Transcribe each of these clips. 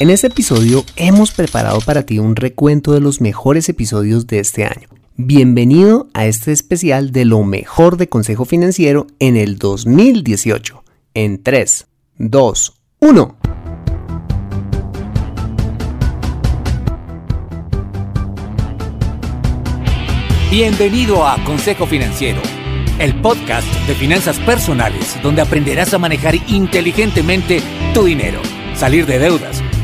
En este episodio hemos preparado para ti un recuento de los mejores episodios de este año. Bienvenido a este especial de lo mejor de Consejo Financiero en el 2018. En 3, 2, 1. Bienvenido a Consejo Financiero, el podcast de finanzas personales donde aprenderás a manejar inteligentemente tu dinero, salir de deudas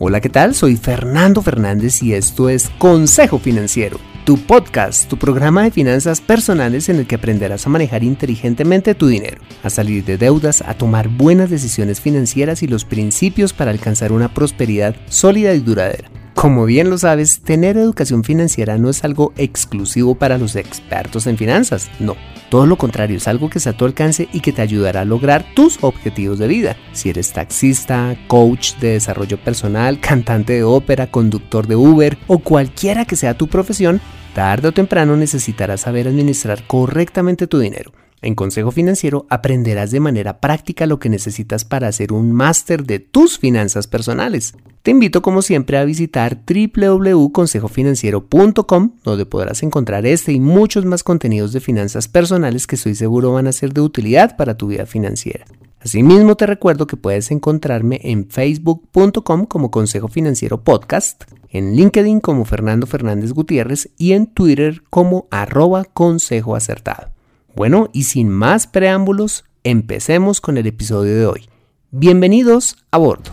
Hola, ¿qué tal? Soy Fernando Fernández y esto es Consejo Financiero, tu podcast, tu programa de finanzas personales en el que aprenderás a manejar inteligentemente tu dinero, a salir de deudas, a tomar buenas decisiones financieras y los principios para alcanzar una prosperidad sólida y duradera. Como bien lo sabes, tener educación financiera no es algo exclusivo para los expertos en finanzas, no. Todo lo contrario, es algo que está a tu alcance y que te ayudará a lograr tus objetivos de vida. Si eres taxista, coach de desarrollo personal, cantante de ópera, conductor de Uber o cualquiera que sea tu profesión, tarde o temprano necesitarás saber administrar correctamente tu dinero. En Consejo Financiero aprenderás de manera práctica lo que necesitas para hacer un máster de tus finanzas personales. Te invito como siempre a visitar www.consejofinanciero.com donde podrás encontrar este y muchos más contenidos de finanzas personales que estoy seguro van a ser de utilidad para tu vida financiera. Asimismo te recuerdo que puedes encontrarme en facebook.com como Consejo Financiero Podcast, en LinkedIn como Fernando Fernández Gutiérrez y en Twitter como arroba consejo acertado. Bueno, y sin más preámbulos, empecemos con el episodio de hoy. Bienvenidos a bordo.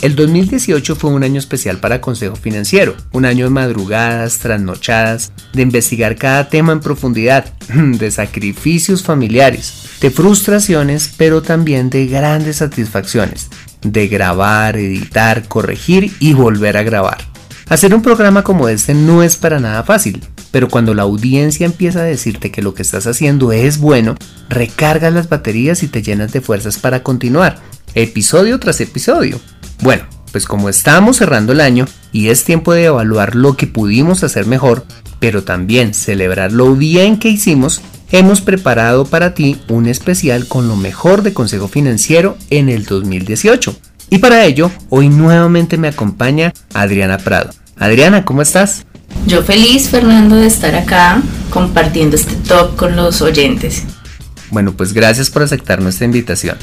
El 2018 fue un año especial para Consejo Financiero, un año de madrugadas, trasnochadas, de investigar cada tema en profundidad, de sacrificios familiares, de frustraciones, pero también de grandes satisfacciones, de grabar, editar, corregir y volver a grabar. Hacer un programa como este no es para nada fácil, pero cuando la audiencia empieza a decirte que lo que estás haciendo es bueno, recargas las baterías y te llenas de fuerzas para continuar, episodio tras episodio. Bueno, pues como estamos cerrando el año y es tiempo de evaluar lo que pudimos hacer mejor, pero también celebrar lo bien que hicimos, hemos preparado para ti un especial con lo mejor de Consejo Financiero en el 2018. Y para ello, hoy nuevamente me acompaña Adriana Prado. Adriana, ¿cómo estás? Yo feliz, Fernando, de estar acá compartiendo este talk con los oyentes. Bueno, pues gracias por aceptar nuestra invitación.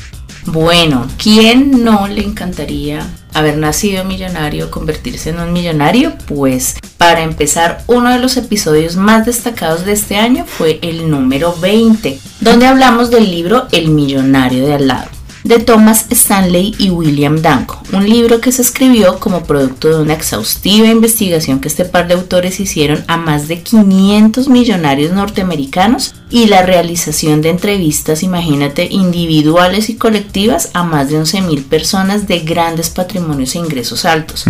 Bueno, ¿quién no le encantaría haber nacido millonario, convertirse en un millonario? Pues para empezar, uno de los episodios más destacados de este año fue el número 20, donde hablamos del libro El millonario de al lado de Thomas Stanley y William Danko, un libro que se escribió como producto de una exhaustiva investigación que este par de autores hicieron a más de 500 millonarios norteamericanos y la realización de entrevistas, imagínate, individuales y colectivas a más de 11.000 personas de grandes patrimonios e ingresos altos.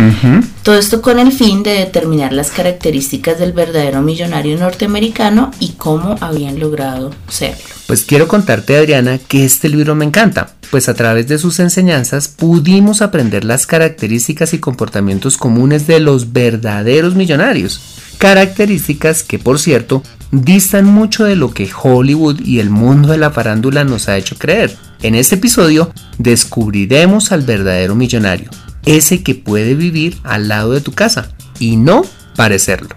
Todo esto con el fin de determinar las características del verdadero millonario norteamericano y cómo habían logrado serlo. Pues quiero contarte, Adriana, que este libro me encanta, pues a través de sus enseñanzas pudimos aprender las características y comportamientos comunes de los verdaderos millonarios características que por cierto distan mucho de lo que Hollywood y el mundo de la farándula nos ha hecho creer. En este episodio descubriremos al verdadero millonario, ese que puede vivir al lado de tu casa y no parecerlo.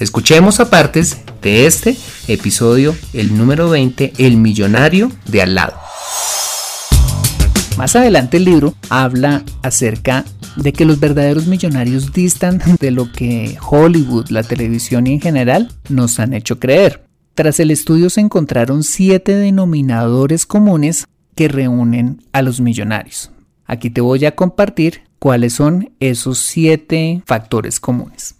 Escuchemos a partes de este episodio, el número 20, El millonario de al lado. Más adelante el libro habla acerca de que los verdaderos millonarios distan de lo que Hollywood, la televisión y en general nos han hecho creer. Tras el estudio se encontraron siete denominadores comunes que reúnen a los millonarios. Aquí te voy a compartir cuáles son esos siete factores comunes.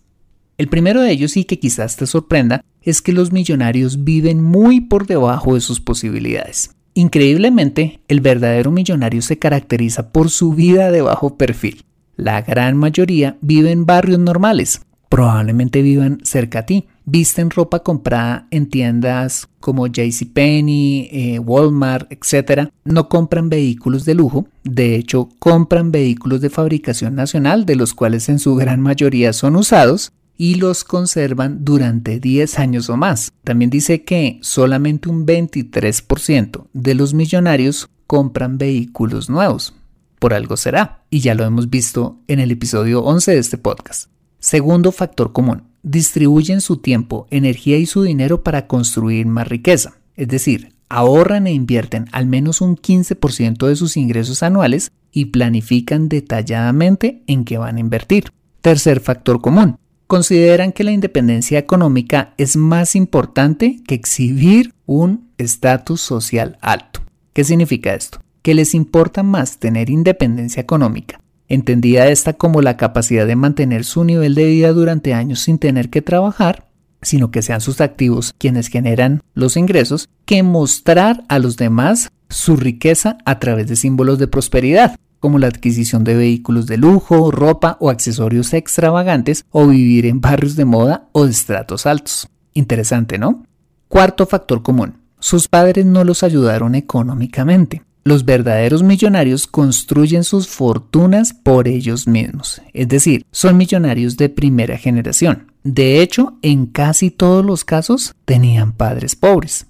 El primero de ellos y que quizás te sorprenda es que los millonarios viven muy por debajo de sus posibilidades. Increíblemente, el verdadero millonario se caracteriza por su vida de bajo perfil. La gran mayoría vive en barrios normales, probablemente vivan cerca a ti. Visten ropa comprada en tiendas como JCPenney, eh, Walmart, etc. No compran vehículos de lujo, de hecho compran vehículos de fabricación nacional, de los cuales en su gran mayoría son usados y los conservan durante 10 años o más. También dice que solamente un 23% de los millonarios compran vehículos nuevos. Por algo será, y ya lo hemos visto en el episodio 11 de este podcast. Segundo factor común, distribuyen su tiempo, energía y su dinero para construir más riqueza. Es decir, ahorran e invierten al menos un 15% de sus ingresos anuales y planifican detalladamente en qué van a invertir. Tercer factor común, consideran que la independencia económica es más importante que exhibir un estatus social alto. ¿Qué significa esto? Que les importa más tener independencia económica entendida esta como la capacidad de mantener su nivel de vida durante años sin tener que trabajar, sino que sean sus activos quienes generan los ingresos, que mostrar a los demás su riqueza a través de símbolos de prosperidad, como la adquisición de vehículos de lujo, ropa o accesorios extravagantes, o vivir en barrios de moda o de estratos altos. Interesante, ¿no? Cuarto factor común. Sus padres no los ayudaron económicamente. Los verdaderos millonarios construyen sus fortunas por ellos mismos, es decir, son millonarios de primera generación. De hecho, en casi todos los casos tenían padres pobres.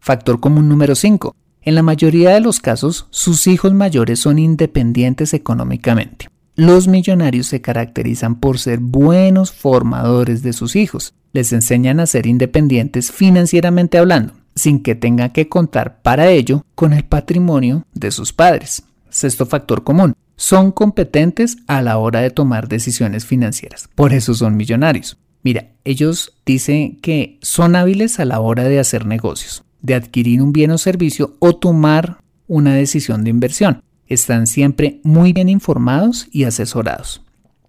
Factor común número 5. En la mayoría de los casos, sus hijos mayores son independientes económicamente. Los millonarios se caracterizan por ser buenos formadores de sus hijos. Les enseñan a ser independientes financieramente hablando sin que tenga que contar para ello con el patrimonio de sus padres. Sexto factor común. Son competentes a la hora de tomar decisiones financieras. Por eso son millonarios. Mira, ellos dicen que son hábiles a la hora de hacer negocios, de adquirir un bien o servicio o tomar una decisión de inversión. Están siempre muy bien informados y asesorados.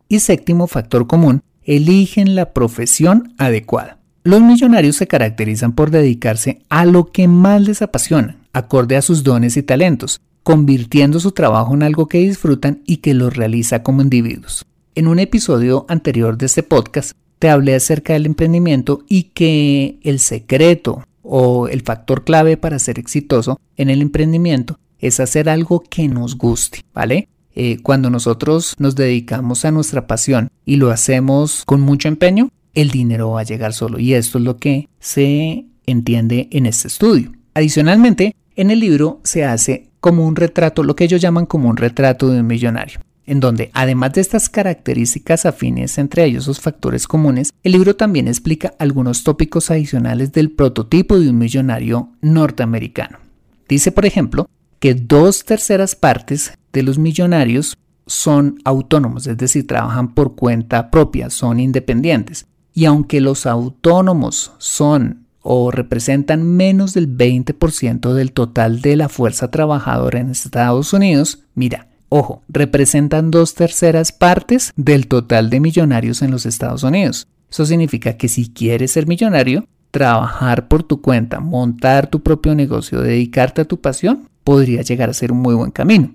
Y séptimo factor común, eligen la profesión adecuada. Los millonarios se caracterizan por dedicarse a lo que más les apasiona, acorde a sus dones y talentos, convirtiendo su trabajo en algo que disfrutan y que los realiza como individuos. En un episodio anterior de este podcast te hablé acerca del emprendimiento y que el secreto o el factor clave para ser exitoso en el emprendimiento es hacer algo que nos guste, ¿vale? Eh, cuando nosotros nos dedicamos a nuestra pasión y lo hacemos con mucho empeño, el dinero va a llegar solo. Y esto es lo que se entiende en este estudio. Adicionalmente, en el libro se hace como un retrato, lo que ellos llaman como un retrato de un millonario, en donde además de estas características afines entre ellos, sus factores comunes, el libro también explica algunos tópicos adicionales del prototipo de un millonario norteamericano. Dice, por ejemplo, que dos terceras partes de los millonarios son autónomos, es decir, trabajan por cuenta propia, son independientes. Y aunque los autónomos son o representan menos del 20% del total de la fuerza trabajadora en Estados Unidos, mira, ojo, representan dos terceras partes del total de millonarios en los Estados Unidos. Eso significa que si quieres ser millonario, trabajar por tu cuenta, montar tu propio negocio, dedicarte a tu pasión, podría llegar a ser un muy buen camino.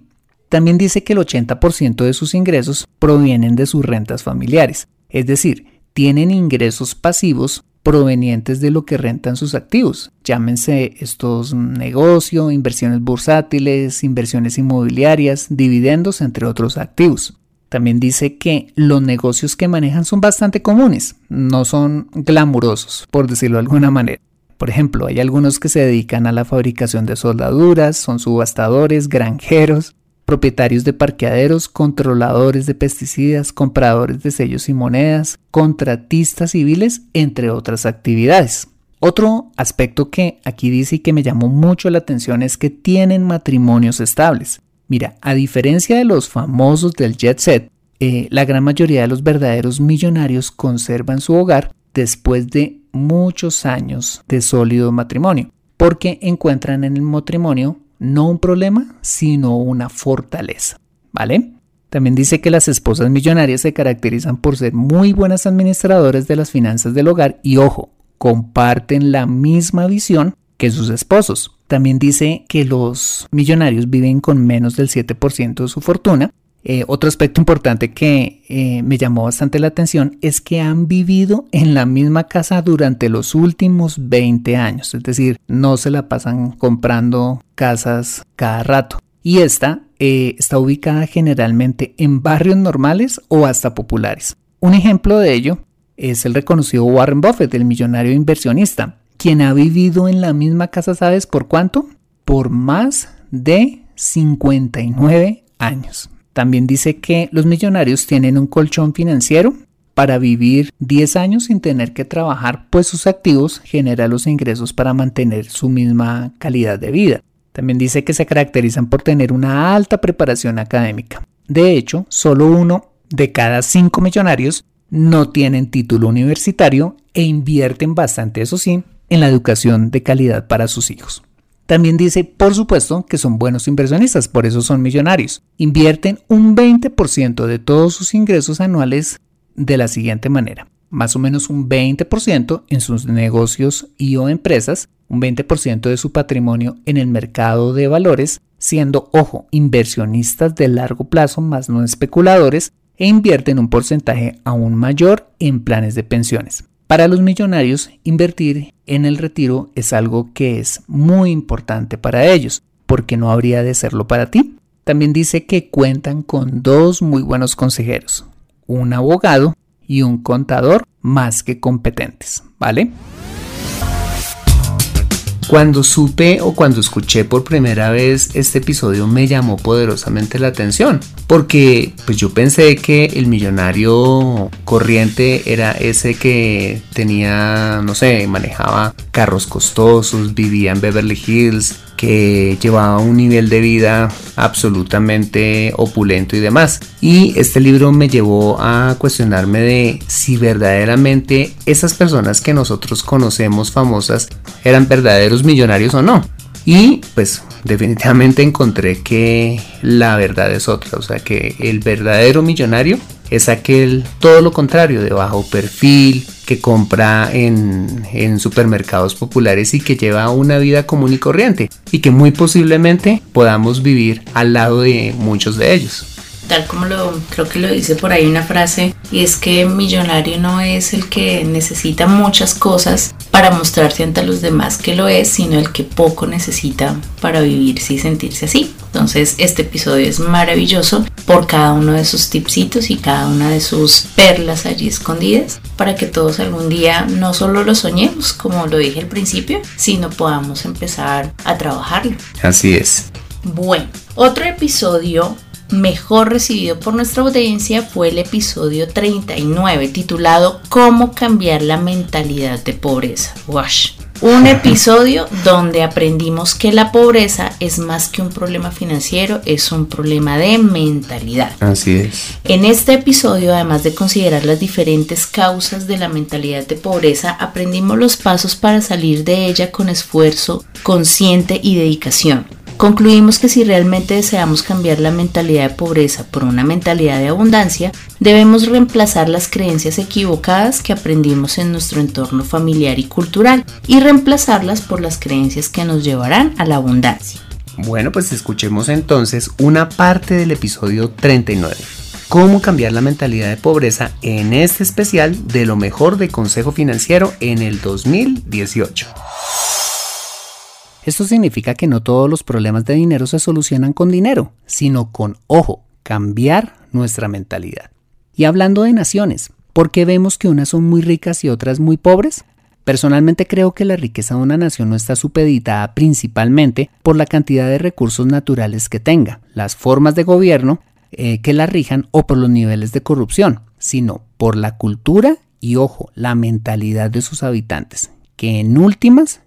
También dice que el 80% de sus ingresos provienen de sus rentas familiares, es decir, tienen ingresos pasivos provenientes de lo que rentan sus activos. Llámense estos negocios, inversiones bursátiles, inversiones inmobiliarias, dividendos, entre otros activos. También dice que los negocios que manejan son bastante comunes, no son glamurosos, por decirlo de alguna manera. Por ejemplo, hay algunos que se dedican a la fabricación de soldaduras, son subastadores, granjeros, propietarios de parqueaderos, controladores de pesticidas, compradores de sellos y monedas, contratistas civiles, entre otras actividades. Otro aspecto que aquí dice y que me llamó mucho la atención es que tienen matrimonios estables. Mira, a diferencia de los famosos del jet set, eh, la gran mayoría de los verdaderos millonarios conservan su hogar después de muchos años de sólido matrimonio, porque encuentran en el matrimonio no un problema, sino una fortaleza, ¿vale? También dice que las esposas millonarias se caracterizan por ser muy buenas administradoras de las finanzas del hogar y ojo, comparten la misma visión que sus esposos. También dice que los millonarios viven con menos del 7% de su fortuna Eh, otro aspecto importante que eh, me llamó bastante la atención es que han vivido en la misma casa durante los últimos 20 años, es decir, no se la pasan comprando casas cada rato. Y esta eh, está ubicada generalmente en barrios normales o hasta populares. Un ejemplo de ello es el reconocido Warren Buffett, el millonario inversionista, quien ha vivido en la misma casa, ¿sabes por cuánto? Por más de 59 años. También dice que los millonarios tienen un colchón financiero para vivir 10 años sin tener que trabajar, pues sus activos generan los ingresos para mantener su misma calidad de vida. También dice que se caracterizan por tener una alta preparación académica. De hecho, solo uno de cada cinco millonarios no tienen título universitario e invierten bastante, eso sí, en la educación de calidad para sus hijos. También dice, por supuesto, que son buenos inversionistas, por eso son millonarios. Invierten un 20% de todos sus ingresos anuales de la siguiente manera. Más o menos un 20% en sus negocios y o empresas, un 20% de su patrimonio en el mercado de valores, siendo, ojo, inversionistas de largo plazo más no especuladores, e invierten un porcentaje aún mayor en planes de pensiones. Para los millonarios, invertir en el retiro es algo que es muy importante para ellos, porque no habría de serlo para ti. También dice que cuentan con dos muy buenos consejeros, un abogado y un contador más que competentes, ¿vale? Cuando supe o cuando escuché por primera vez este episodio me llamó poderosamente la atención, porque pues yo pensé que el millonario corriente era ese que tenía, no sé, manejaba carros costosos, vivía en Beverly Hills, que llevaba un nivel de vida absolutamente opulento y demás. Y este libro me llevó a cuestionarme de si verdaderamente esas personas que nosotros conocemos famosas eran verdaderos millonarios o no. Y pues definitivamente encontré que la verdad es otra, o sea que el verdadero millonario es aquel todo lo contrario, de bajo perfil, que compra en, en, supermercados populares y que lleva una vida común y corriente y que muy posiblemente podamos vivir al lado de muchos de ellos tal como lo creo que lo dice por ahí una frase, y es que millonario no es el que necesita muchas cosas para mostrarse ante los demás que lo es, sino el que poco necesita para vivirse y sentirse así. Entonces este episodio es maravilloso por cada uno de sus tipsitos y cada una de sus perlas allí escondidas para que todos algún día no solo lo soñemos, como lo dije al principio, sino podamos empezar a trabajarlo. Así es. Bueno, otro episodio mejor recibido por nuestra audiencia fue el episodio 39 titulado Cómo cambiar la mentalidad de pobreza. Wash. Un episodio donde aprendimos que la pobreza es más que un problema financiero, es un problema de mentalidad. Así es. En este episodio, además de considerar las diferentes causas de la mentalidad de pobreza, aprendimos los pasos para salir de ella con esfuerzo consciente y dedicación. Concluimos que si realmente deseamos cambiar la mentalidad de pobreza por una mentalidad de abundancia, debemos reemplazar las creencias equivocadas que aprendimos en nuestro entorno familiar y cultural y reemplazarlas por las creencias que nos llevarán a la abundancia. Bueno, pues escuchemos entonces una parte del episodio 39. Cómo cambiar la mentalidad de pobreza en este especial de lo mejor de Consejo Financiero en el 2018. Esto significa que no todos los problemas de dinero se solucionan con dinero, sino con, ojo, cambiar nuestra mentalidad. Y hablando de naciones, ¿por qué vemos que unas son muy ricas y otras muy pobres? Personalmente creo que la riqueza de una nación no está supeditada principalmente por la cantidad de recursos naturales que tenga, las formas de gobierno eh, que la rijan o por los niveles de corrupción, sino por la cultura y, ojo, la mentalidad de sus habitantes, que en últimas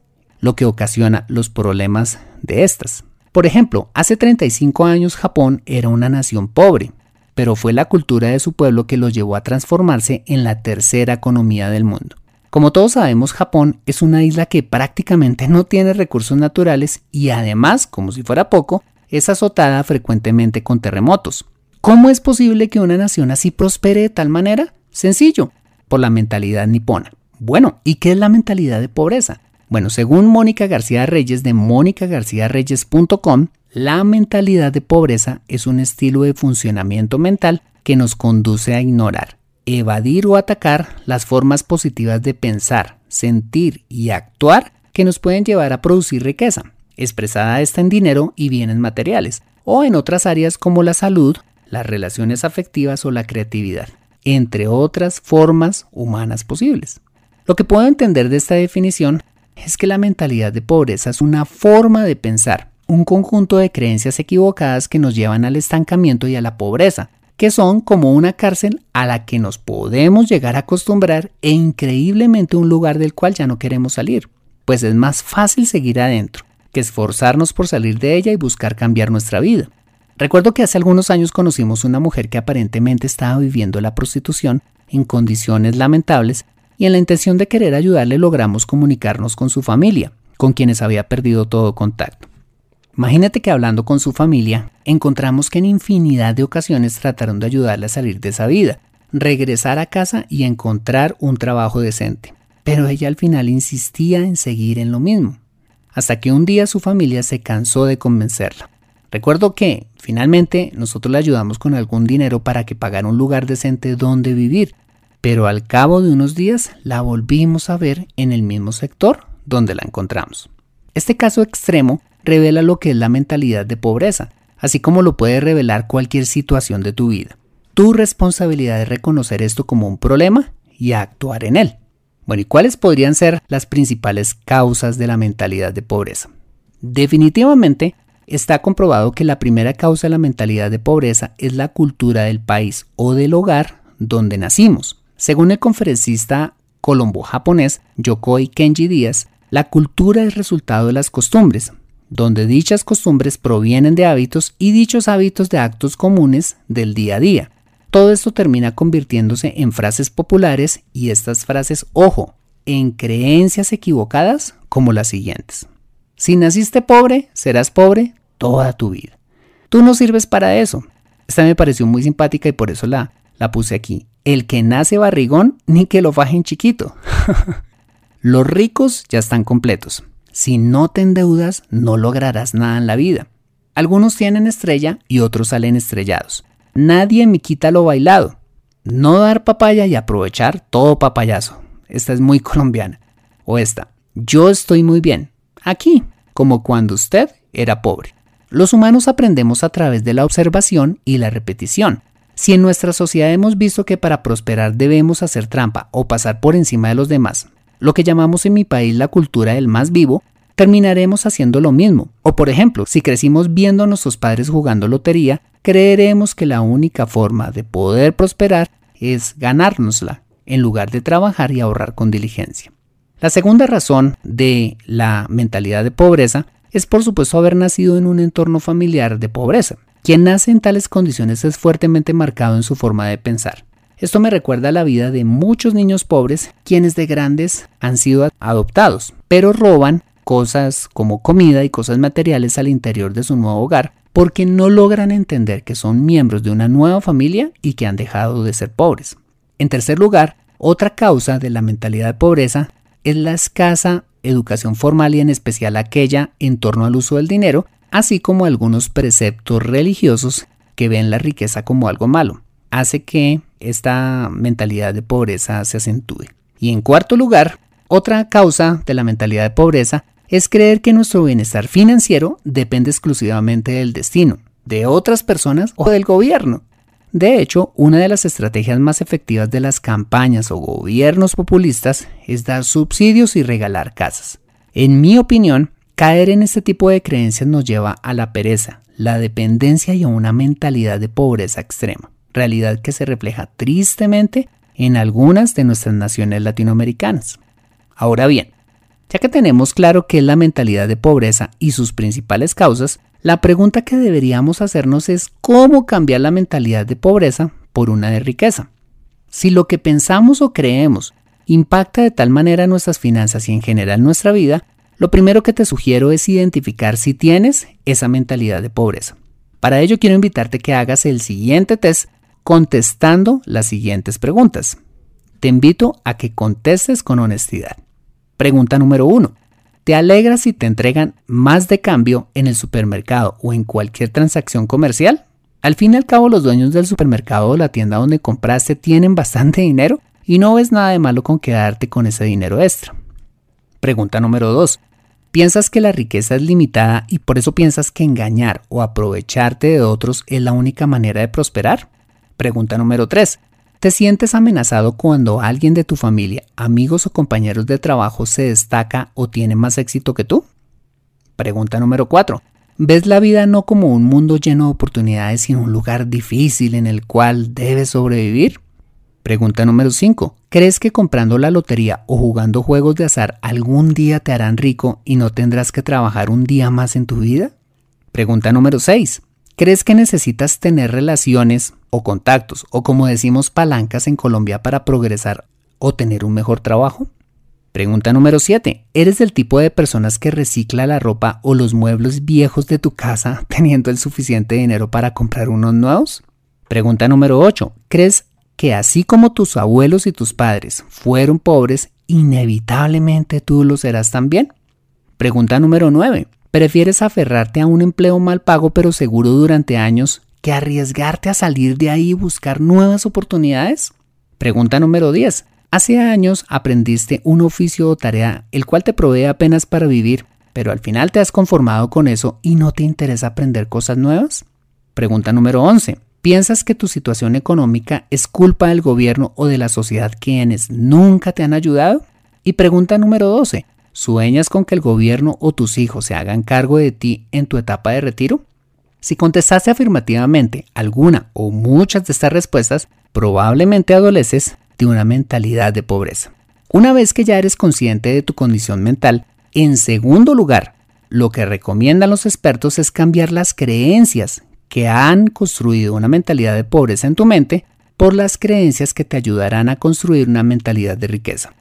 lo que ocasiona los problemas de estas. Por ejemplo, hace 35 años Japón era una nación pobre, pero fue la cultura de su pueblo que lo llevó a transformarse en la tercera economía del mundo. Como todos sabemos, Japón es una isla que prácticamente no tiene recursos naturales y además, como si fuera poco, es azotada frecuentemente con terremotos. ¿Cómo es posible que una nación así prospere de tal manera? Sencillo, por la mentalidad nipona. Bueno, ¿y qué es la mentalidad de pobreza? Bueno, según Mónica García Reyes de mónicagarciareyes.com, La mentalidad de pobreza es un estilo de funcionamiento mental que nos conduce a ignorar, evadir o atacar las formas positivas de pensar, sentir y actuar que nos pueden llevar a producir riqueza, expresada esta en dinero y bienes materiales, o en otras áreas como la salud, las relaciones afectivas o la creatividad, entre otras formas humanas posibles. Lo que puedo entender de esta definición es que la mentalidad de pobreza es una forma de pensar, un conjunto de creencias equivocadas que nos llevan al estancamiento y a la pobreza, que son como una cárcel a la que nos podemos llegar a acostumbrar e increíblemente un lugar del cual ya no queremos salir pues es más fácil seguir adentro que esforzarnos por salir de ella y buscar cambiar nuestra vida. Recuerdo que hace algunos años conocimos una mujer que aparentemente estaba viviendo la prostitución en condiciones lamentables y en la intención de querer ayudarle logramos comunicarnos con su familia, con quienes había perdido todo contacto. Imagínate que hablando con su familia, encontramos que en infinidad de ocasiones trataron de ayudarle a salir de esa vida, regresar a casa y encontrar un trabajo decente pero ella al final insistía en seguir en lo mismo, hasta que un día su familia se cansó de convencerla. Recuerdo que, finalmente, nosotros le ayudamos con algún dinero para que pagara un lugar decente donde vivir, pero al cabo de unos días la volvimos a ver en el mismo sector donde la encontramos. Este caso extremo revela lo que es la mentalidad de pobreza, así como lo puede revelar cualquier situación de tu vida. Tu responsabilidad es reconocer esto como un problema y actuar en él. Bueno, ¿y cuáles podrían ser las principales causas de la mentalidad de pobreza? Definitivamente está comprobado que la primera causa de la mentalidad de pobreza es la cultura del país o del hogar donde nacimos. Según el conferencista colombo-japonés Yokoi Kenji Díaz, la cultura es resultado de las costumbres, donde dichas costumbres provienen de hábitos y dichos hábitos de actos comunes del día a día. Todo esto termina convirtiéndose en frases populares y estas frases, ojo, en creencias equivocadas como las siguientes. Si naciste pobre, serás pobre toda tu vida. Tú no sirves para eso. Esta me pareció muy simpática y por eso la, la puse aquí. El que nace barrigón, ni que lo fajen chiquito. Los ricos ya están completos. Si no te endeudas, no lograrás nada en la vida. Algunos tienen estrella y otros salen estrellados. Nadie me quita lo bailado. No dar papaya y aprovechar todo papayazo. Esta es muy colombiana. O esta. Yo estoy muy bien. Aquí, como cuando usted era pobre. Los humanos aprendemos a través de la observación y la repetición. Si en nuestra sociedad hemos visto que para prosperar debemos hacer trampa o pasar por encima de los demás, lo que llamamos en mi país la cultura del más vivo, terminaremos haciendo lo mismo. O por ejemplo, si crecimos viendo a nuestros padres jugando lotería, creeremos que la única forma de poder prosperar es ganárnosla, en lugar de trabajar y ahorrar con diligencia. La segunda razón de la mentalidad de pobreza es por supuesto haber nacido en un entorno familiar de pobreza. Quien nace en tales condiciones es fuertemente marcado en su forma de pensar. Esto me recuerda a la vida de muchos niños pobres quienes de grandes han sido adoptados, pero roban cosas como comida y cosas materiales al interior de su nuevo hogar porque no logran entender que son miembros de una nueva familia y que han dejado de ser pobres. En tercer lugar, otra causa de la mentalidad de pobreza es la escasa educación formal y en especial aquella en torno al uso del dinero, así como algunos preceptos religiosos que ven la riqueza como algo malo, hace que esta mentalidad de pobreza se acentúe. Y en cuarto lugar, otra causa de la mentalidad de pobreza es creer que nuestro bienestar financiero depende exclusivamente del destino, de otras personas o del gobierno. De hecho, una de las estrategias más efectivas de las campañas o gobiernos populistas es dar subsidios y regalar casas. En mi opinión, caer en este tipo de creencias nos lleva a la pereza, la dependencia y a una mentalidad de pobreza extrema, realidad que se refleja tristemente en algunas de nuestras naciones latinoamericanas. Ahora bien, ya que tenemos claro qué es la mentalidad de pobreza y sus principales causas, la pregunta que deberíamos hacernos es cómo cambiar la mentalidad de pobreza por una de riqueza. Si lo que pensamos o creemos impacta de tal manera nuestras finanzas y en general nuestra vida, lo primero que te sugiero es identificar si tienes esa mentalidad de pobreza. Para ello quiero invitarte que hagas el siguiente test contestando las siguientes preguntas. Te invito a que contestes con honestidad. Pregunta número uno. ¿Te alegras si te entregan más de cambio en el supermercado o en cualquier transacción comercial? Al fin y al cabo los dueños del supermercado o la tienda donde compraste tienen bastante dinero y no ves nada de malo con quedarte con ese dinero extra. Pregunta número 2. ¿Piensas que la riqueza es limitada y por eso piensas que engañar o aprovecharte de otros es la única manera de prosperar? Pregunta número 3. ¿Te sientes amenazado cuando alguien de tu familia, amigos o compañeros de trabajo se destaca o tiene más éxito que tú? Pregunta número 4. ¿Ves la vida no como un mundo lleno de oportunidades, sino un lugar difícil en el cual debes sobrevivir? Pregunta número 5. ¿Crees que comprando la lotería o jugando juegos de azar algún día te harán rico y no tendrás que trabajar un día más en tu vida? Pregunta número 6. ¿Crees que necesitas tener relaciones o contactos o como decimos palancas en Colombia para progresar o tener un mejor trabajo? Pregunta número 7. ¿Eres del tipo de personas que recicla la ropa o los muebles viejos de tu casa teniendo el suficiente dinero para comprar unos nuevos? Pregunta número 8. ¿Crees que así como tus abuelos y tus padres fueron pobres, inevitablemente tú lo serás también? Pregunta número 9. ¿Prefieres aferrarte a un empleo mal pago pero seguro durante años que arriesgarte a salir de ahí y buscar nuevas oportunidades? Pregunta número 10. Hace años aprendiste un oficio o tarea el cual te provee apenas para vivir, pero al final te has conformado con eso y no te interesa aprender cosas nuevas? Pregunta número 11. ¿Piensas que tu situación económica es culpa del gobierno o de la sociedad quienes nunca te han ayudado? Y pregunta número 12. ¿Sueñas con que el gobierno o tus hijos se hagan cargo de ti en tu etapa de retiro? Si contestaste afirmativamente alguna o muchas de estas respuestas, probablemente adoleces de una mentalidad de pobreza. Una vez que ya eres consciente de tu condición mental, en segundo lugar, lo que recomiendan los expertos es cambiar las creencias que han construido una mentalidad de pobreza en tu mente por las creencias que te ayudarán a construir una mentalidad de riqueza.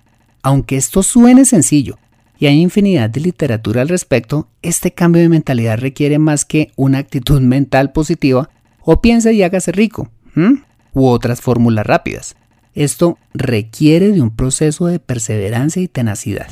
Aunque esto suene sencillo y hay infinidad de literatura al respecto, este cambio de mentalidad requiere más que una actitud mental positiva o piensa y hágase rico, u otras fórmulas rápidas. Esto requiere de un proceso de perseverancia y tenacidad.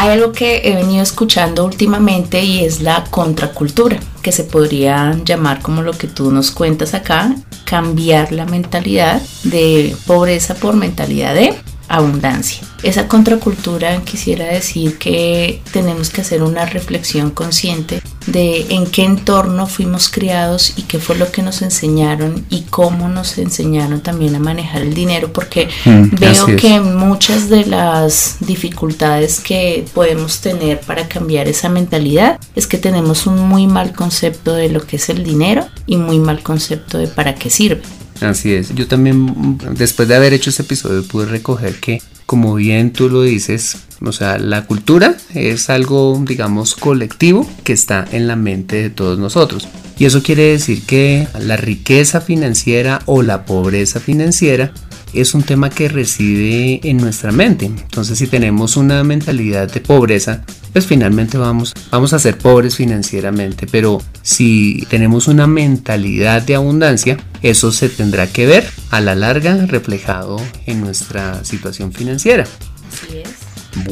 Hay algo que he venido escuchando últimamente y es la contracultura, que se podría llamar como lo que tú nos cuentas acá, cambiar la mentalidad de pobreza por mentalidad de abundancia. Esa contracultura quisiera decir que tenemos que hacer una reflexión consciente de en qué entorno fuimos criados y qué fue lo que nos enseñaron y cómo nos enseñaron también a manejar el dinero, porque mm, veo que muchas de las dificultades que podemos tener para cambiar esa mentalidad es que tenemos un muy mal concepto de lo que es el dinero y muy mal concepto de para qué sirve. Así es, yo también después de haber hecho ese episodio pude recoger que, como bien tú lo dices, o sea, la cultura es algo, digamos, colectivo que está en la mente de todos nosotros. Y eso quiere decir que la riqueza financiera o la pobreza financiera es un tema que reside en nuestra mente. Entonces, si tenemos una mentalidad de pobreza, pues finalmente vamos, vamos a ser pobres financieramente. Pero si tenemos una mentalidad de abundancia, eso se tendrá que ver a la larga reflejado en nuestra situación financiera. Así es.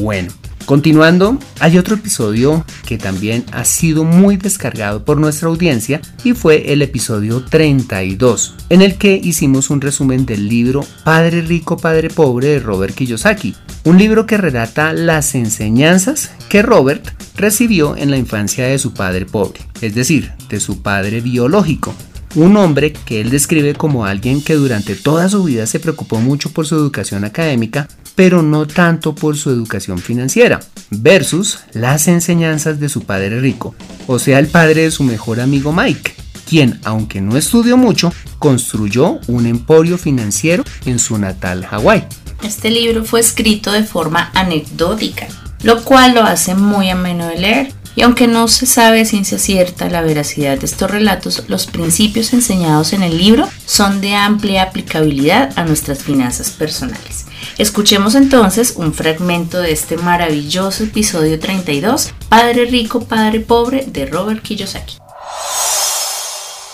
Bueno, Continuando, hay otro episodio que también ha sido muy descargado por nuestra audiencia y fue el episodio 32, en el que hicimos un resumen del libro Padre Rico, Padre Pobre de Robert Kiyosaki, un libro que relata las enseñanzas que Robert recibió en la infancia de su padre pobre, es decir, de su padre biológico, un hombre que él describe como alguien que durante toda su vida se preocupó mucho por su educación académica, pero no tanto por su educación financiera, versus las enseñanzas de su padre rico, o sea, el padre de su mejor amigo Mike, quien, aunque no estudió mucho, construyó un emporio financiero en su natal Hawái. Este libro fue escrito de forma anecdótica, lo cual lo hace muy ameno de leer y aunque no se sabe ciencia cierta la veracidad de estos relatos, los principios enseñados en el libro son de amplia aplicabilidad a nuestras finanzas personales. Escuchemos entonces un fragmento de este maravilloso episodio 32, Padre Rico, Padre Pobre, de Robert Kiyosaki.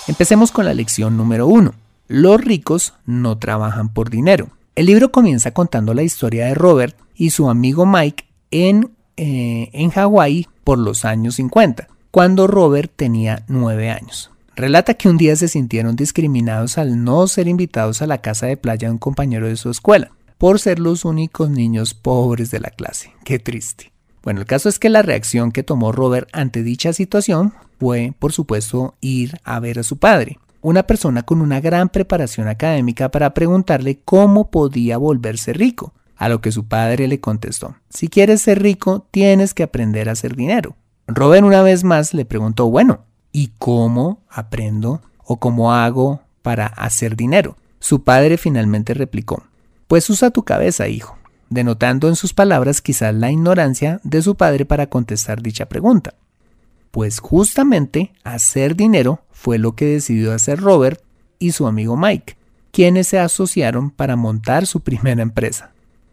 Empecemos con la lección número 1. Los ricos no trabajan por dinero. El libro comienza contando la historia de Robert y su amigo Mike en, eh, en Hawái por los años 50, cuando Robert tenía 9 años. Relata que un día se sintieron discriminados al no ser invitados a la casa de playa de un compañero de su escuela, por ser los únicos niños pobres de la clase. Qué triste. Bueno, el caso es que la reacción que tomó Robert ante dicha situación fue, por supuesto, ir a ver a su padre, una persona con una gran preparación académica para preguntarle cómo podía volverse rico, a lo que su padre le contestó, si quieres ser rico, tienes que aprender a hacer dinero. Robert una vez más le preguntó, bueno, ¿y cómo aprendo o cómo hago para hacer dinero? Su padre finalmente replicó, pues usa tu cabeza, hijo, denotando en sus palabras quizás la ignorancia de su padre para contestar dicha pregunta. Pues justamente hacer dinero fue lo que decidió hacer Robert y su amigo Mike, quienes se asociaron para montar su primera empresa,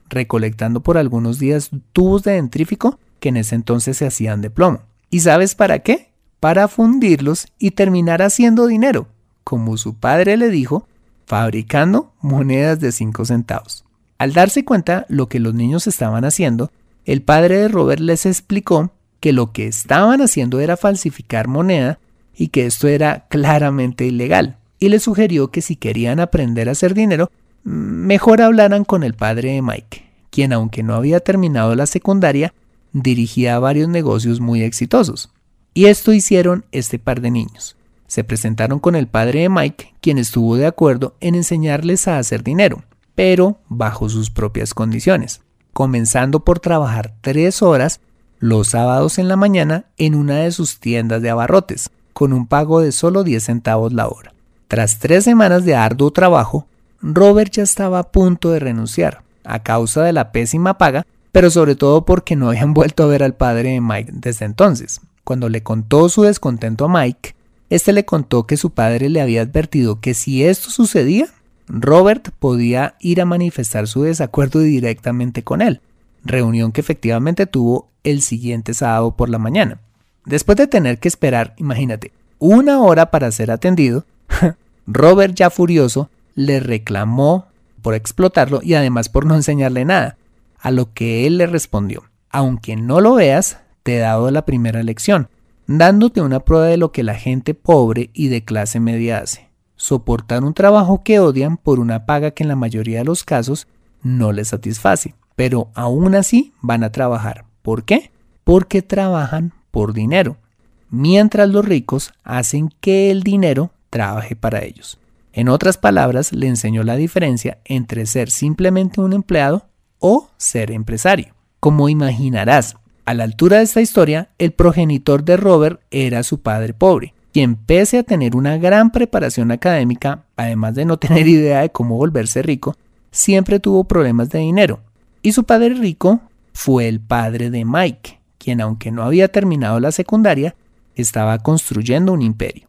recolectando por algunos días tubos de dentrífico que en ese entonces se hacían de plomo. ¿Y sabes para qué? Para fundirlos y terminar haciendo dinero, como su padre le dijo, fabricando monedas de 5 centavos. Al darse cuenta lo que los niños estaban haciendo, el padre de Robert les explicó que lo que estaban haciendo era falsificar moneda y que esto era claramente ilegal, y le sugirió que si querían aprender a hacer dinero, mejor hablaran con el padre de Mike, quien aunque no había terminado la secundaria, dirigía varios negocios muy exitosos. Y esto hicieron este par de niños. Se presentaron con el padre de Mike, quien estuvo de acuerdo en enseñarles a hacer dinero, pero bajo sus propias condiciones, comenzando por trabajar tres horas los sábados en la mañana en una de sus tiendas de abarrotes, con un pago de solo 10 centavos la hora. Tras tres semanas de arduo trabajo, Robert ya estaba a punto de renunciar, a causa de la pésima paga, pero sobre todo porque no habían vuelto a ver al padre de Mike desde entonces. Cuando le contó su descontento a Mike, este le contó que su padre le había advertido que si esto sucedía, Robert podía ir a manifestar su desacuerdo directamente con él, reunión que efectivamente tuvo el siguiente sábado por la mañana. Después de tener que esperar, imagínate, una hora para ser atendido, Robert ya furioso le reclamó por explotarlo y además por no enseñarle nada, a lo que él le respondió, aunque no lo veas, te he dado la primera lección, dándote una prueba de lo que la gente pobre y de clase media hace, soportar un trabajo que odian por una paga que en la mayoría de los casos no les satisface, pero aún así van a trabajar ¿Por qué? Porque trabajan por dinero, mientras los ricos hacen que el dinero trabaje para ellos. En otras palabras, le enseñó la diferencia entre ser simplemente un empleado o ser empresario. Como imaginarás, a la altura de esta historia, el progenitor de Robert era su padre pobre, quien pese a tener una gran preparación académica, además de no tener idea de cómo volverse rico, siempre tuvo problemas de dinero. Y su padre rico fue el padre de Mike, quien aunque no había terminado la secundaria, estaba construyendo un imperio.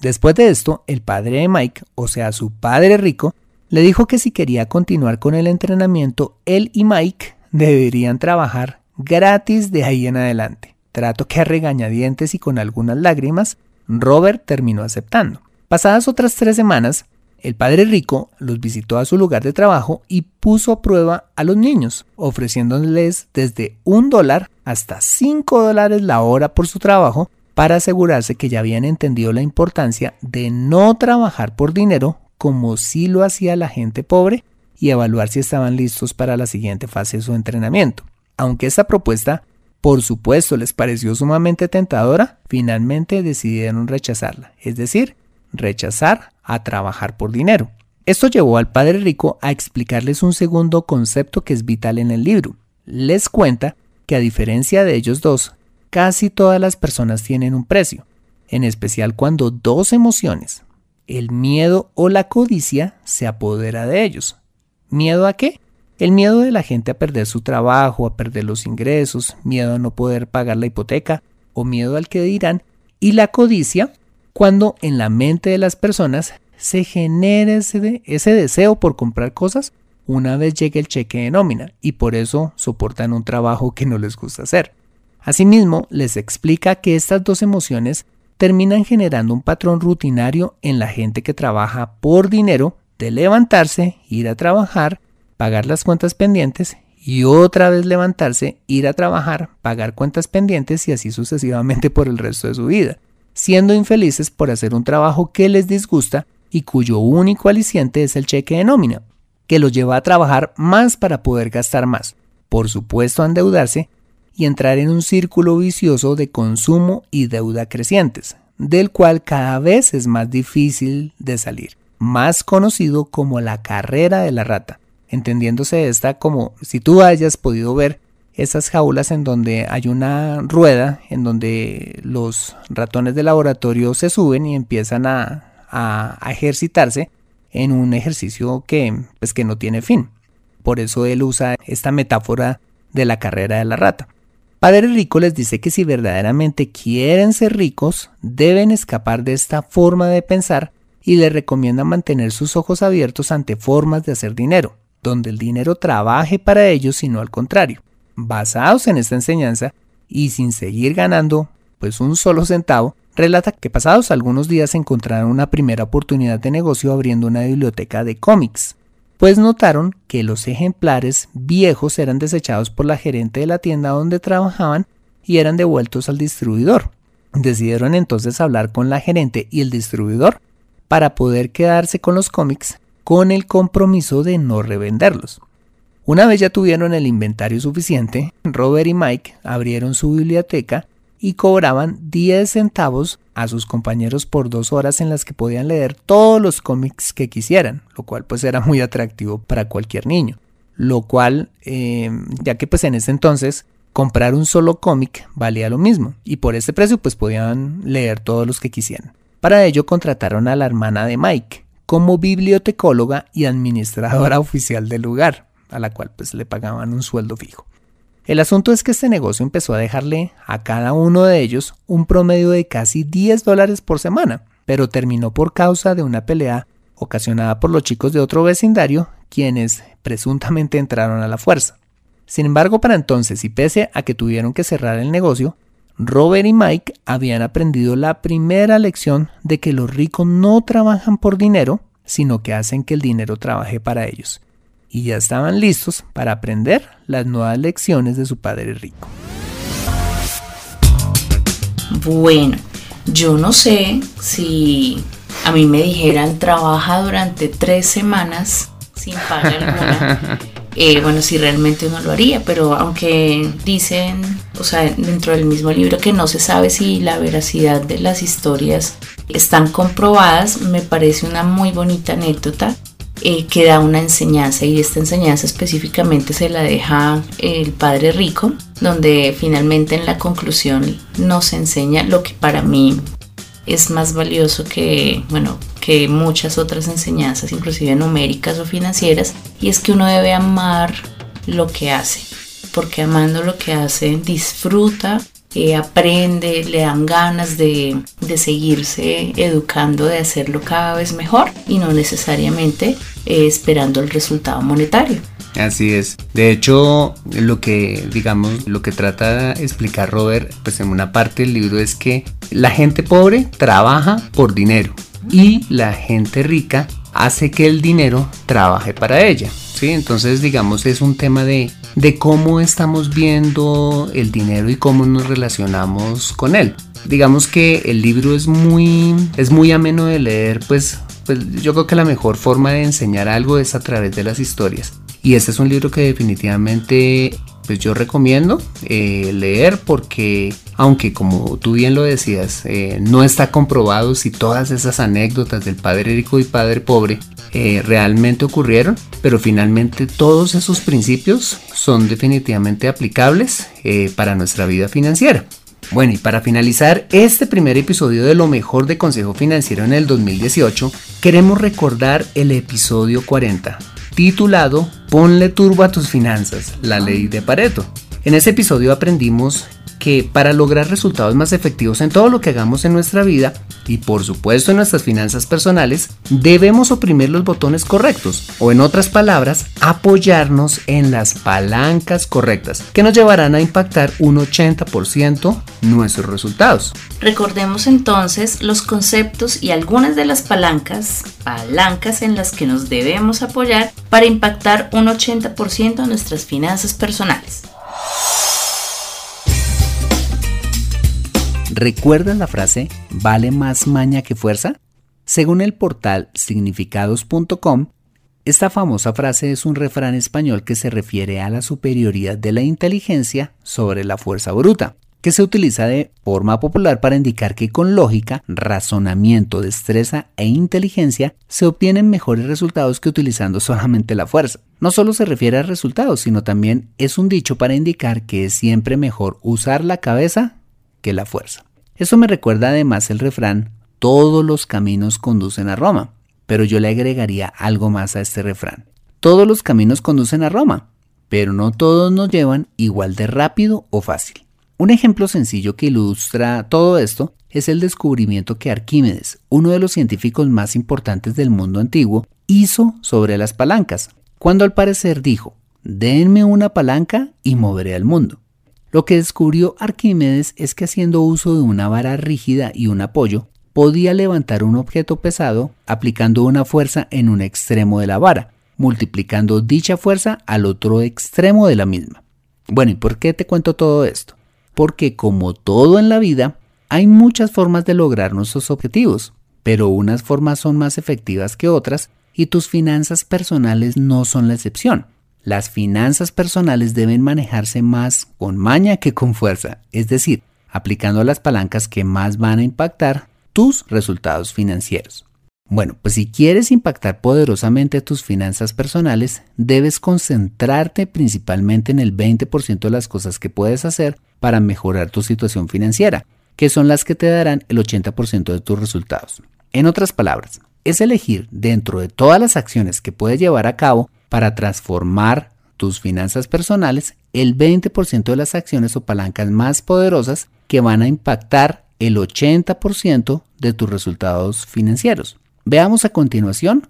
Después de esto, el padre de Mike, o sea su padre rico, le dijo que si quería continuar con el entrenamiento, él y Mike deberían trabajar gratis de ahí en adelante. Trato que a regañadientes y con algunas lágrimas, Robert terminó aceptando. Pasadas otras tres semanas, el padre rico los visitó a su lugar de trabajo y puso a prueba a los niños, ofreciéndoles desde un dólar hasta cinco dólares la hora por su trabajo para asegurarse que ya habían entendido la importancia de no trabajar por dinero como si lo hacía la gente pobre y evaluar si estaban listos para la siguiente fase de su entrenamiento. Aunque esta propuesta por supuesto les pareció sumamente tentadora, finalmente decidieron rechazarla, es decir, rechazar a trabajar por dinero. Esto llevó al padre rico a explicarles un segundo concepto que es vital en el libro. Les cuenta que a diferencia de ellos dos, casi todas las personas tienen un precio, en especial cuando dos emociones, el miedo o la codicia, se apodera de ellos. ¿Miedo a qué? El miedo de la gente a perder su trabajo, a perder los ingresos, miedo a no poder pagar la hipoteca o miedo al que dirán, y la codicia cuando en la mente de las personas se genera ese, ese deseo por comprar cosas una vez llegue el cheque de nómina y por eso soportan un trabajo que no les gusta hacer. Asimismo, les explica que estas dos emociones terminan generando un patrón rutinario en la gente que trabaja por dinero de levantarse, ir a trabajar, pagar las cuentas pendientes y otra vez levantarse, ir a trabajar, pagar cuentas pendientes y así sucesivamente por el resto de su vida, siendo infelices por hacer un trabajo que les disgusta y cuyo único aliciente es el cheque de nómina, que los lleva a trabajar más para poder gastar más, por supuesto endeudarse y entrar en un círculo vicioso de consumo y deuda crecientes, del cual cada vez es más difícil de salir, más conocido como la carrera de la rata, entendiéndose esta como si tú hayas podido ver esas jaulas en donde hay una rueda en donde los ratones de laboratorio se suben y empiezan a, ejercitarse en un ejercicio que, pues, que no tiene fin. Por eso él usa esta metáfora de la carrera de la rata. Padre Rico les dice que si verdaderamente quieren ser ricos, deben escapar de esta forma de pensar y les recomienda mantener sus ojos abiertos ante formas de hacer dinero, donde el dinero trabaje para ellos y no al contrario. Basados en esta enseñanza y sin seguir ganando pues un solo centavo, relata que pasados algunos días encontraron una primera oportunidad de negocio abriendo una biblioteca de cómics, pues notaron que los ejemplares viejos eran desechados por la gerente de la tienda donde trabajaban y eran devueltos al distribuidor. Decidieron entonces hablar con la gerente y el distribuidor para poder quedarse con los cómics con el compromiso de no revenderlos. Una vez ya tuvieron el inventario suficiente, Robert y Mike abrieron su biblioteca y cobraban 10 centavos a sus compañeros por dos horas en las que podían leer todos los cómics que quisieran, lo cual pues era muy atractivo para cualquier niño. Lo cual, eh, ya que pues en ese entonces comprar un solo cómic valía lo mismo y por ese precio pues podían leer todos los que quisieran. Para ello contrataron a la hermana de Mike como bibliotecóloga y administradora oficial del lugar, a la cual pues le pagaban un sueldo fijo. El asunto es que este negocio empezó a dejarle a cada uno de ellos un promedio de casi 10 dólares por semana, pero terminó por causa de una pelea ocasionada por los chicos de otro vecindario, quienes presuntamente entraron a la fuerza. Sin embargo, para entonces, y pese a que tuvieron que cerrar el negocio, Robert y Mike habían aprendido la primera lección de que los ricos no trabajan por dinero, sino que hacen que el dinero trabaje para ellos y ya estaban listos para aprender las nuevas lecciones de su padre rico. Bueno, yo no sé si a mí me dijeran trabaja durante tres semanas sin paga alguna. Eh, bueno, si realmente uno lo haría, pero aunque dicen, o sea, dentro del mismo libro que no se sabe si la veracidad de las historias están comprobadas, me parece una muy bonita anécdota eh, que da una enseñanza y esta enseñanza específicamente se la deja el Padre Rico, donde finalmente en la conclusión nos enseña lo que para mí es más valioso que, bueno, que muchas otras enseñanzas, inclusive numéricas o financieras, y es que uno debe amar lo que hace, porque amando lo que hace disfruta aprende, le dan ganas de, seguirse educando, de hacerlo cada vez mejor y no necesariamente eh, esperando el resultado monetario. Así es. De hecho, lo que, digamos, lo que trata de explicar Robert, pues en una parte del libro es que la gente pobre trabaja por dinero y la gente rica hace que el dinero trabaje para ella. ¿sí? Entonces, digamos, es un tema de de cómo estamos viendo el dinero y cómo nos relacionamos con él. Digamos que el libro es muy, es muy ameno de leer, pues, pues yo creo que la mejor forma de enseñar algo es a través de las historias. Y este es un libro que definitivamente pues yo recomiendo eh, leer porque aunque como tú bien lo decías eh, no está comprobado si todas esas anécdotas del padre rico y padre pobre eh, realmente ocurrieron pero finalmente todos esos principios son definitivamente aplicables para nuestra vida financiera. Bueno, y para finalizar este primer episodio de lo mejor de Consejo Financiero en el 2018, queremos recordar el episodio 40, titulado Ponle turbo a tus finanzas, la ley de Pareto. En ese episodio aprendimos que para lograr resultados más efectivos en todo lo que hagamos en nuestra vida y por supuesto en nuestras finanzas personales, debemos oprimir los botones correctos o en otras palabras, apoyarnos en las palancas correctas que nos llevarán a impactar un 80% nuestros resultados. Recordemos entonces los conceptos y algunas de las palancas, palancas en las que nos debemos apoyar para impactar un 80% de nuestras finanzas personales. ¿Recuerdan la frase vale más maña que fuerza? Según el portal significados.com, esta famosa frase es un refrán español que se refiere a la superioridad de la inteligencia sobre la fuerza bruta, que se utiliza de forma popular para indicar que con lógica, razonamiento, destreza e inteligencia se obtienen mejores resultados que utilizando solamente la fuerza. No solo se refiere a resultados, sino también es un dicho para indicar que es siempre mejor usar la cabeza que la fuerza. Eso me recuerda además el refrán, todos los caminos conducen a Roma, pero yo le agregaría algo más a este refrán. Todos los caminos conducen a Roma, pero no todos nos llevan igual de rápido o fácil. Un ejemplo sencillo que ilustra todo esto es el descubrimiento que Arquímedes, uno de los científicos más importantes del mundo antiguo, hizo sobre las palancas, cuando al parecer dijo, denme una palanca y moveré al mundo. Lo que descubrió Arquímedes es que haciendo uso de una vara rígida y un apoyo, podía levantar un objeto pesado aplicando una fuerza en un extremo de la vara, multiplicando dicha fuerza al otro extremo de la misma. Bueno, ¿y por qué te cuento todo esto? Porque como todo en la vida, hay muchas formas de lograr nuestros objetivos, pero unas formas son más efectivas que otras y tus finanzas personales no son la excepción. Las finanzas personales deben manejarse más con maña que con fuerza, es decir, aplicando las palancas que más van a impactar tus resultados financieros. Bueno, pues si quieres impactar poderosamente tus finanzas personales, debes concentrarte principalmente en el 20% de las cosas que puedes hacer para mejorar tu situación financiera, que son las que te darán el 80% de tus resultados. En otras palabras, es elegir dentro de todas las acciones que puedes llevar a cabo para transformar tus finanzas personales el 20% de las acciones o palancas más poderosas que van a impactar el 80% de tus resultados financieros. Veamos a continuación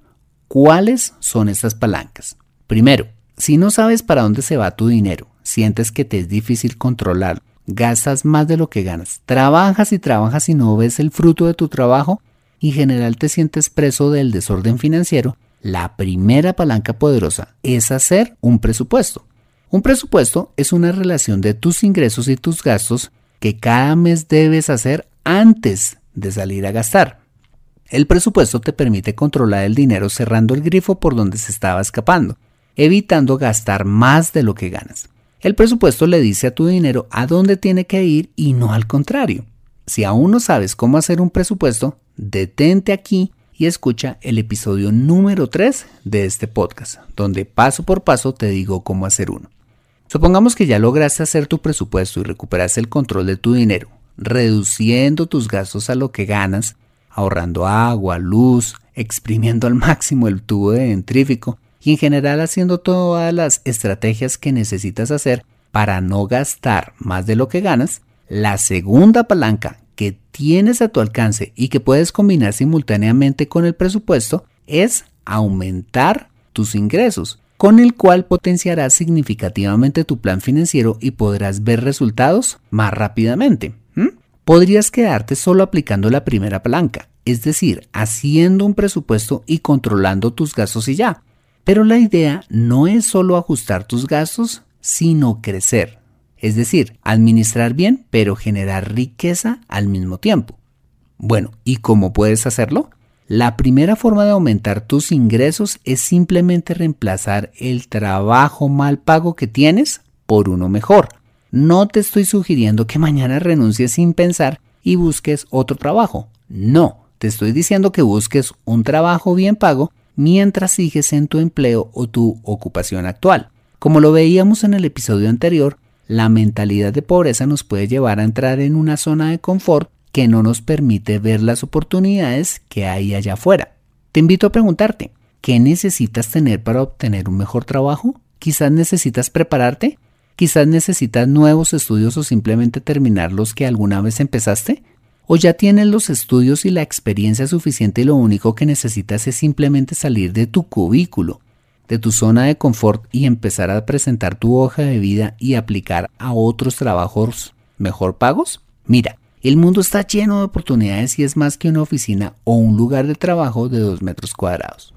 cuáles son estas palancas. Primero, si no sabes para dónde se va tu dinero, sientes que te es difícil controlar, gastas más de lo que ganas, trabajas y trabajas y no ves el fruto de tu trabajo y en general te sientes preso del desorden financiero, la primera palanca poderosa es hacer un presupuesto. Un presupuesto es una relación de tus ingresos y tus gastos que cada mes debes hacer antes de salir a gastar. El presupuesto te permite controlar el dinero cerrando el grifo por donde se estaba escapando, evitando gastar más de lo que ganas. El presupuesto le dice a tu dinero a dónde tiene que ir y no al contrario. Si aún no sabes cómo hacer un presupuesto, detente aquí y escucha el episodio número 3 de este podcast, donde paso por paso te digo cómo hacer uno. Supongamos que ya lograste hacer tu presupuesto y recuperaste el control de tu dinero, reduciendo tus gastos a lo que ganas, ahorrando agua, luz, exprimiendo al máximo el tubo de dentrífico y en general haciendo todas las estrategias que necesitas hacer para no gastar más de lo que ganas, la segunda palanca que tienes a tu alcance y que puedes combinar simultáneamente con el presupuesto es aumentar tus ingresos, con el cual potenciarás significativamente tu plan financiero y podrás ver resultados más rápidamente. Podrías quedarte solo aplicando la primera palanca, es decir, haciendo un presupuesto y controlando tus gastos y ya. Pero la idea no es solo ajustar tus gastos, sino crecer, es decir, administrar bien pero generar riqueza al mismo tiempo. Bueno, ¿y cómo puedes hacerlo? La primera forma de aumentar tus ingresos es simplemente reemplazar el trabajo mal pago que tienes por uno mejor. No te estoy sugiriendo que mañana renuncies sin pensar y busques otro trabajo. No, te estoy diciendo que busques un trabajo bien pago mientras sigues en tu empleo o tu ocupación actual. Como lo veíamos en el episodio anterior, la mentalidad de pobreza nos puede llevar a entrar en una zona de confort que no nos permite ver las oportunidades que hay allá afuera. Te invito a preguntarte, ¿qué necesitas tener para obtener un mejor trabajo? Quizás necesitas prepararte. Quizás necesitas nuevos estudios o simplemente terminar los que alguna vez empezaste. ¿O ya tienes los estudios y la experiencia suficiente y lo único que necesitas es simplemente salir de tu cubículo, de tu zona de confort y empezar a presentar tu hoja de vida y aplicar a otros trabajos mejor pagos? Mira, el mundo está lleno de oportunidades y es más que una oficina o un lugar de trabajo de dos metros cuadrados.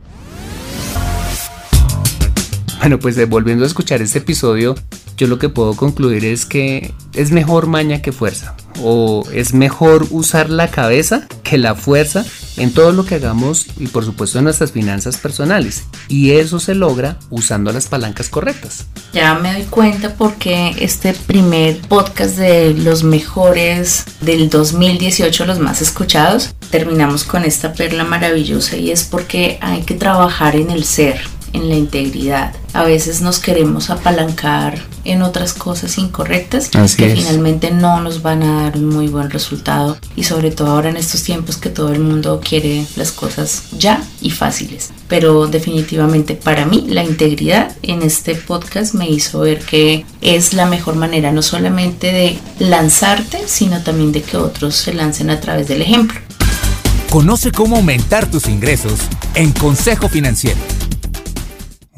Bueno, pues eh, volviendo a escuchar este episodio, yo lo que puedo concluir es que es mejor maña que fuerza. O es mejor usar la cabeza que la fuerza en todo lo que hagamos y por supuesto en nuestras finanzas personales. Y eso se logra usando las palancas correctas. Ya me doy cuenta porque este primer podcast de los mejores del 2018, los más escuchados, terminamos con esta perla maravillosa y es porque hay que trabajar en el ser en la integridad. A veces nos queremos apalancar en otras cosas incorrectas que finalmente no nos van a dar un muy buen resultado y sobre todo ahora en estos tiempos que todo el mundo quiere las cosas ya y fáciles. Pero definitivamente para mí la integridad en este podcast me hizo ver que es la mejor manera no solamente de lanzarte, sino también de que otros se lancen a través del ejemplo. Conoce cómo aumentar tus ingresos en Consejo Financiero.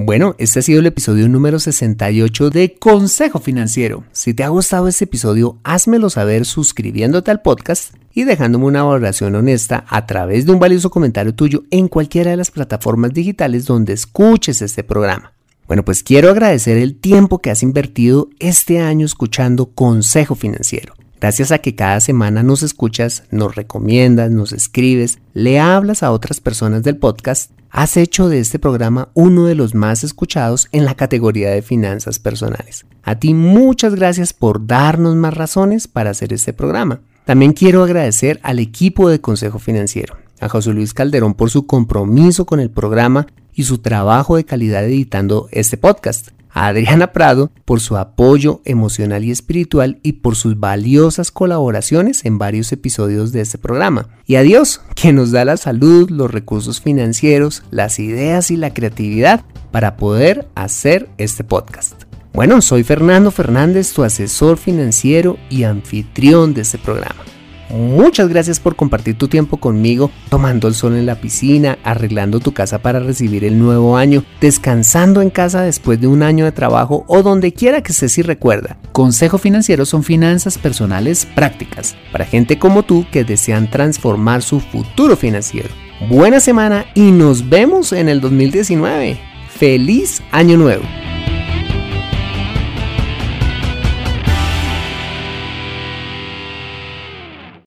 Bueno, este ha sido el episodio número 68 de Consejo Financiero. Si te ha gustado este episodio, házmelo saber suscribiéndote al podcast y dejándome una valoración honesta a través de un valioso comentario tuyo en cualquiera de las plataformas digitales donde escuches este programa. Bueno, pues quiero agradecer el tiempo que has invertido este año escuchando Consejo Financiero. Gracias a que cada semana nos escuchas, nos recomiendas, nos escribes, le hablas a otras personas del podcast, has hecho de este programa uno de los más escuchados en la categoría de finanzas personales. A ti muchas gracias por darnos más razones para hacer este programa. También quiero agradecer al equipo de Consejo Financiero, a José Luis Calderón por su compromiso con el programa y su trabajo de calidad editando este podcast a Adriana Prado por su apoyo emocional y espiritual y por sus valiosas colaboraciones en varios episodios de este programa. Y a Dios, que nos da la salud, los recursos financieros, las ideas y la creatividad para poder hacer este podcast. Bueno, soy Fernando Fernández, tu asesor financiero y anfitrión de este programa. Muchas gracias por compartir tu tiempo conmigo, tomando el sol en la piscina, arreglando tu casa para recibir el nuevo año, descansando en casa después de un año de trabajo o donde quiera que estés y recuerda. Consejo Financiero son finanzas personales prácticas para gente como tú que desean transformar su futuro financiero. Buena semana y nos vemos en el 2019. ¡Feliz Año Nuevo!